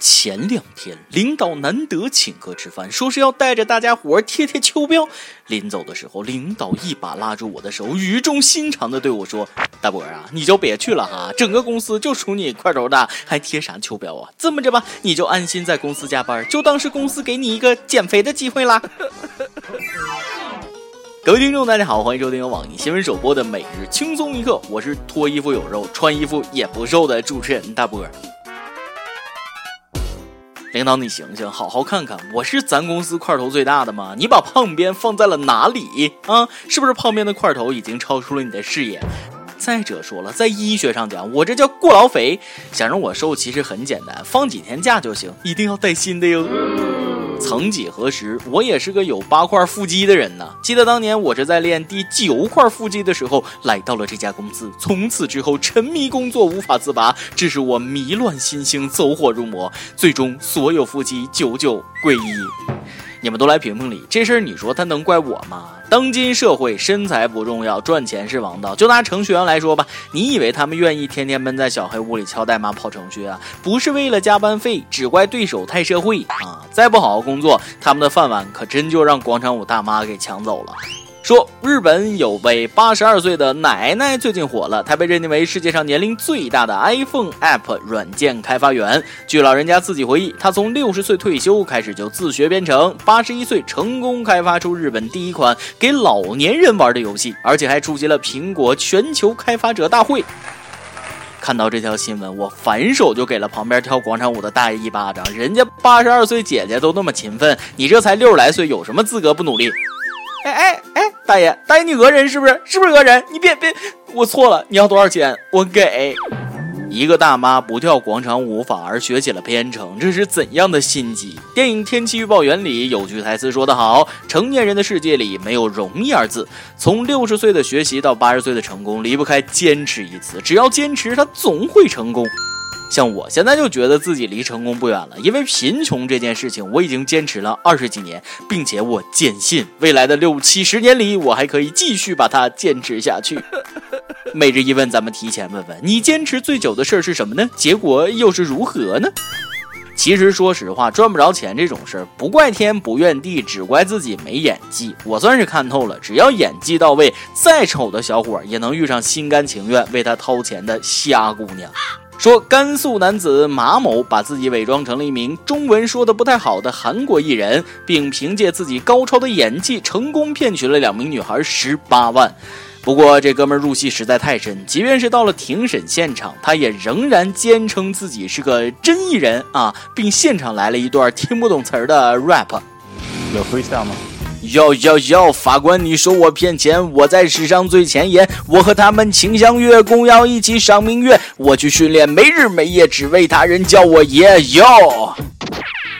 前两天，领导难得请客吃饭，说是要带着大家伙儿贴贴秋膘。临走的时候，领导一把拉住我的手，语重心长的对我说：“大伯啊，你就别去了哈，整个公司就属你块头大，还贴啥秋膘啊？这么着吧，你就安心在公司加班，就当是公司给你一个减肥的机会啦。” 各位听众，大家好，欢迎收听由网易新闻首播的《每日轻松一刻》，我是脱衣服有肉，穿衣服也不瘦的主持人大波。领导，你醒醒，好好看看，我是咱公司块头最大的吗？你把胖边放在了哪里啊？是不是胖边的块头已经超出了你的视野？再者说了，在医学上讲，我这叫过劳肥。想让我瘦，其实很简单，放几天假就行，一定要带薪的哟。曾几何时，我也是个有八块腹肌的人呢。记得当年我是在练第九块腹肌的时候，来到了这家公司。从此之后，沉迷工作无法自拔，致使我迷乱心性，走火入魔，最终所有腹肌久久归一。你们都来评评理，这事儿你说他能怪我吗？当今社会，身材不重要，赚钱是王道。就拿程序员来说吧，你以为他们愿意天天闷在小黑屋里敲代码跑程序啊？不是为了加班费，只怪对手太社会啊！再不好好工作，他们的饭碗可真就让广场舞大妈给抢走了。说日本有位八十二岁的奶奶最近火了，她被认定为世界上年龄最大的 iPhone App 软件开发员。据老人家自己回忆，她从六十岁退休开始就自学编程，八十一岁成功开发出日本第一款给老年人玩的游戏，而且还出席了苹果全球开发者大会。看到这条新闻，我反手就给了旁边跳广场舞的大爷一巴掌。人家八十二岁姐姐都那么勤奋，你这才六十来岁，有什么资格不努力？哎哎哎，大爷大爷，你讹人是不是？是不是讹人？你别别，我错了，你要多少钱？我给。一个大妈不跳广场舞，反而学起了编程，这是怎样的心机？电影《天气预报员》里有句台词说得好：“成年人的世界里没有容易二字。”从六十岁的学习到八十岁的成功，离不开坚持一词。只要坚持，他总会成功。像我现在就觉得自己离成功不远了，因为贫穷这件事情我已经坚持了二十几年，并且我坚信未来的六七十年里，我还可以继续把它坚持下去。每日一问，咱们提前问问你，坚持最久的事儿是什么呢？结果又是如何呢？其实说实话，赚不着钱这种事儿，不怪天不怨地，只怪自己没演技。我算是看透了，只要演技到位，再丑的小伙也能遇上心甘情愿为他掏钱的瞎姑娘。说甘肃男子马某把自己伪装成了一名中文说的不太好的韩国艺人，并凭借自己高超的演技成功骗取了两名女孩十八万。不过这哥们入戏实在太深，即便是到了庭审现场，他也仍然坚称自己是个真艺人啊，并现场来了一段听不懂词儿的 rap。有 freestyle 吗？要要要！法官，你说我骗钱？我在史上最前沿，我和他们情相悦，共要一起赏明月。我去训练，没日没夜，只为他人叫我爷哟。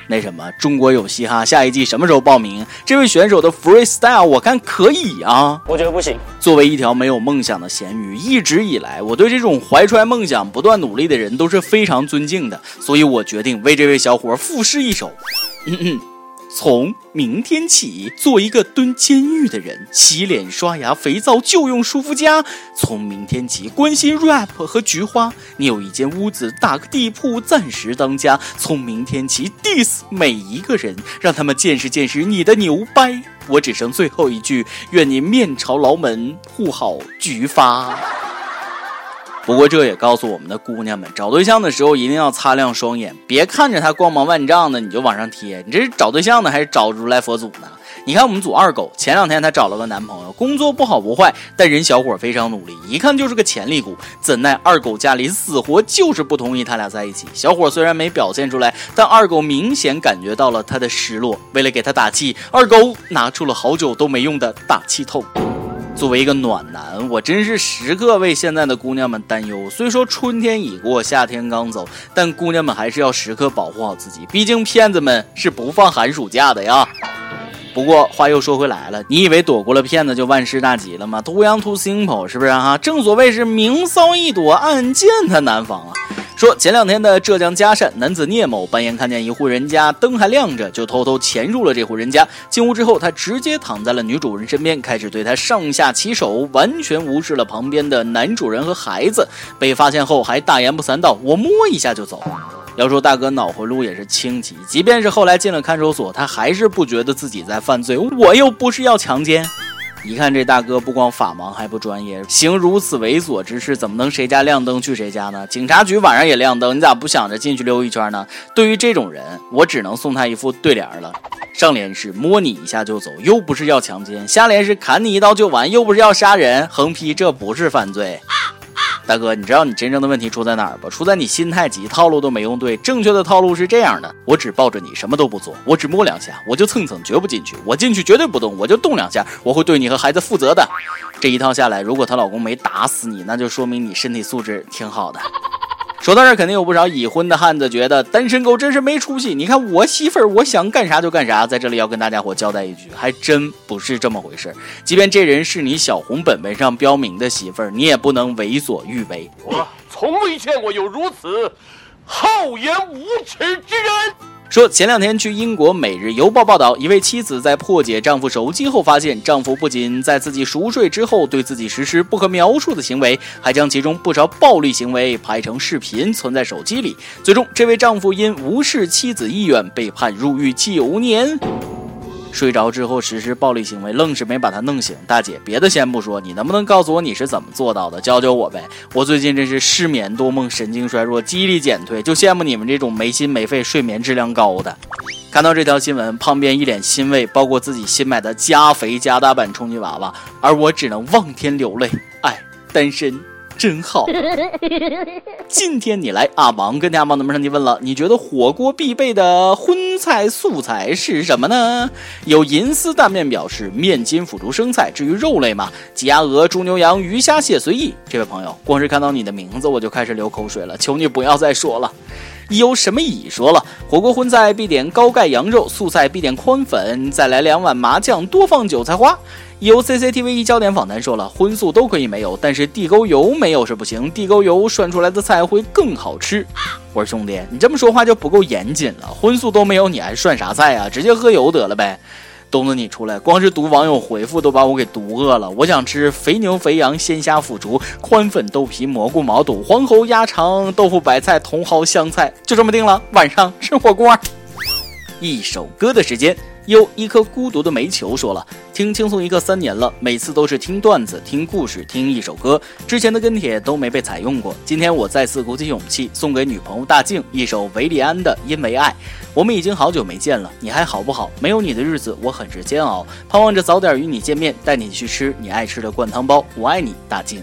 那什么，中国有嘻哈下一季什么时候报名？这位选手的 freestyle 我看可以啊。我觉得不行。作为一条没有梦想的咸鱼，一直以来我对这种怀揣梦想、不断努力的人都是非常尊敬的，所以我决定为这位小伙赋诗一首。嗯嗯。从明天起，做一个蹲监狱的人，洗脸、刷牙、肥皂就用舒肤佳。从明天起，关心 rap 和菊花，你有一间屋子，打个地铺，暂时当家。从明天起，diss 每一个人，让他们见识见识你的牛掰。我只剩最后一句，愿你面朝牢门，护好菊发。不过这也告诉我们的姑娘们，找对象的时候一定要擦亮双眼，别看着他光芒万丈的你就往上贴。你这是找对象呢，还是找如来佛祖呢？你看我们组二狗，前两天她找了个男朋友，工作不好不坏，但人小伙非常努力，一看就是个潜力股。怎奈二狗家里死活就是不同意他俩在一起。小伙虽然没表现出来，但二狗明显感觉到了他的失落。为了给他打气，二狗拿出了好久都没用的打气筒。作为一个暖男，我真是时刻为现在的姑娘们担忧。虽说春天已过，夏天刚走，但姑娘们还是要时刻保护好自己，毕竟骗子们是不放寒暑假的呀。不过话又说回来了，你以为躲过了骗子就万事大吉了吗？Too young, too simple，是不是哈？正所谓是明骚一躲，暗箭他难防啊。说前两天的浙江嘉善男子聂某半夜看见一户人家灯还亮着，就偷偷潜入了这户人家。进屋之后，他直接躺在了女主人身边，开始对她上下其手，完全无视了旁边的男主人和孩子。被发现后，还大言不惭道：“我摸一下就走。”要说大哥脑回路也是清奇，即便是后来进了看守所，他还是不觉得自己在犯罪。我又不是要强奸。一看这大哥不光法盲还不专业，行如此猥琐之事，怎么能谁家亮灯去谁家呢？警察局晚上也亮灯，你咋不想着进去溜一圈呢？对于这种人，我只能送他一副对联了：上联是摸你一下就走，又不是要强奸；下联是砍你一刀就完，又不是要杀人。横批：这不是犯罪。大哥，你知道你真正的问题出在哪儿不？出在你心太急，套路都没用对。正确的套路是这样的：我只抱着你，什么都不做，我只摸两下，我就蹭蹭，绝不进去。我进去绝对不动，我就动两下，我会对你和孩子负责的。这一套下来，如果她老公没打死你，那就说明你身体素质挺好的。说到这儿，肯定有不少已婚的汉子觉得单身狗真是没出息。你看我媳妇儿，我想干啥就干啥。在这里要跟大家伙交代一句，还真不是这么回事。即便这人是你小红本本上标明的媳妇儿，你也不能为所欲为。我从未见过有如此厚颜无耻之人。说前两天去英国《每日邮报》报道，一位妻子在破解丈夫手机后，发现丈夫不仅在自己熟睡之后对自己实施不可描述的行为，还将其中不少暴力行为拍成视频存在手机里。最终，这位丈夫因无视妻子意愿被判入狱九年。睡着之后实施暴力行为，愣是没把他弄醒。大姐，别的先不说，你能不能告诉我你是怎么做到的？教教我呗！我最近真是失眠多梦，神经衰弱，记忆力减退，就羡慕你们这种没心没肺、睡眠质量高的。看到这条新闻，胖边一脸欣慰，包括自己新买的加肥加大版充气娃娃，而我只能望天流泪。哎，单身。真好，今天你来阿芒跟阿芒的门上去问了，你觉得火锅必备的荤菜素菜是什么呢？有银丝蛋面表示面筋腐竹生菜，至于肉类嘛，鸡鸭鹅猪牛羊鱼虾蟹随意。这位朋友，光是看到你的名字我就开始流口水了，求你不要再说了。有什么乙说了，火锅荤菜必点高钙羊肉，素菜必点宽粉，再来两碗麻酱，多放韭菜花。有 CCTV 一焦点访谈说了，荤素都可以没有，但是地沟油没有是不行，地沟油涮出来的菜会更好吃。我说兄弟，你这么说话就不够严谨了，荤素都没有，你还涮啥菜啊？直接喝油得了呗。东子你出来，光是读网友回复都把我给读饿了。我想吃肥牛、肥羊、鲜虾、腐竹、宽粉、豆皮、蘑菇、毛肚、黄喉、鸭肠、豆腐、白菜、茼蒿、香菜，就这么定了，晚上吃火锅。一首歌的时间。有一颗孤独的煤球说了：“听轻松一刻三年了，每次都是听段子、听故事、听一首歌。之前的跟帖都没被采用过，今天我再次鼓起勇气，送给女朋友大静一首维利安的《因为爱》。我们已经好久没见了，你还好不好？没有你的日子，我很是煎熬，盼望着早点与你见面，带你去吃你爱吃的灌汤包。我爱你，大静。”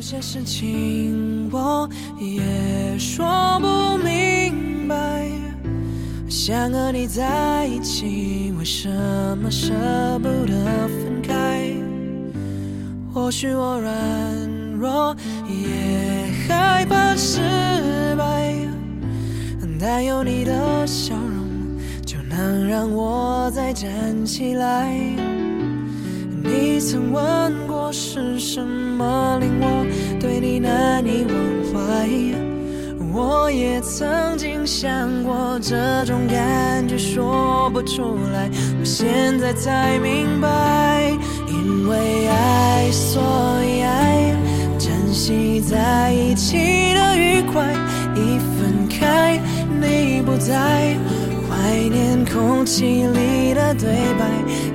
有些事情我也说不明白，想和你在一起，为什么舍不得分开？或许我软弱，也害怕失败，但有你的笑容，就能让我再站起来。你曾问过是什么令我对你难以忘怀，我也曾经想过这种感觉说不出来，我现在才明白，因为爱所以爱，珍惜在一起的愉快，一分开你不在。连空气里的对白，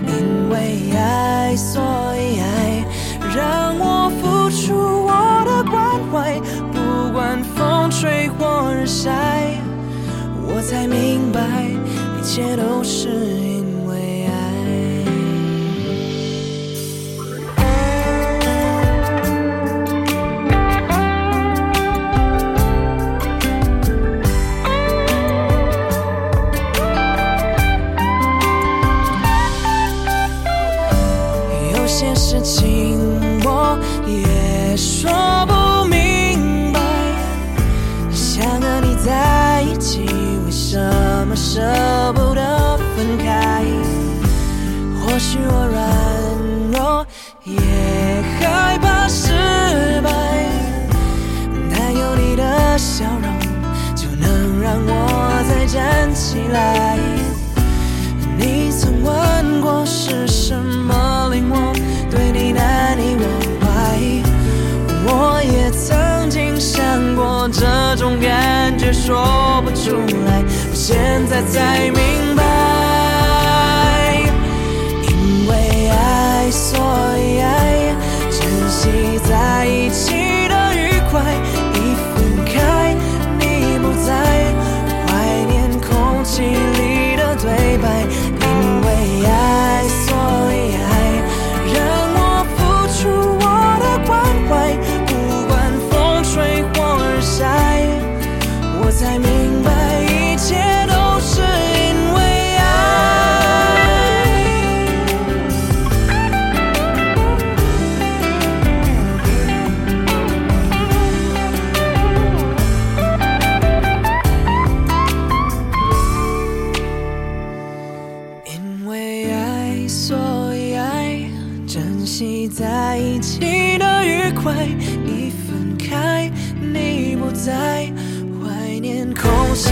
因为爱，所以爱，让我付出我的关怀，不管风吹或日晒，我才明白，一切都是。或许我软弱，也害怕失败，但有你的笑容，就能让我再站起来。你曾问过是什么令我对你难以忘怀，我也曾经想过这种感觉说不出来，我现在才明白，在，怀念空气